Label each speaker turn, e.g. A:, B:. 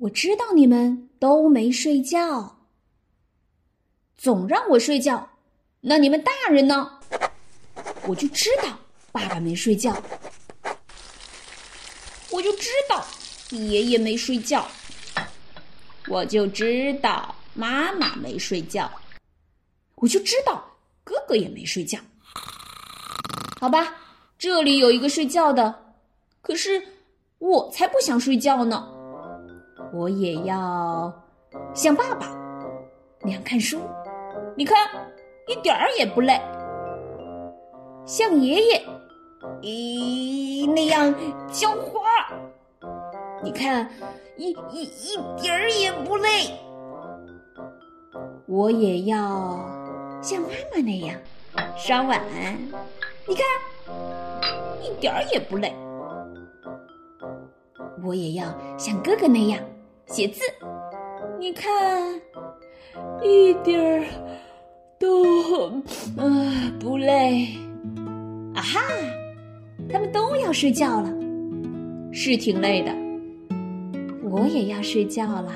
A: 我知道你们都没睡觉，总让我睡觉。那你们大人呢？我就知道爸爸没睡觉，我就知道爷爷没睡觉，我就知道妈妈没睡觉，我就知道哥哥也没睡觉。好吧，这里有一个睡觉的，可是我才不想睡觉呢。我也要像爸爸那样看书，你看一点儿也不累。像爷爷，咦那样浇花，你看一一一点儿也不累。我也要像妈妈那样刷碗，你看一点儿也不累。我也要像哥哥那样写字，你看一点儿都啊不累。啊哈！他们都要睡觉了，是挺累的。我也要睡觉啦。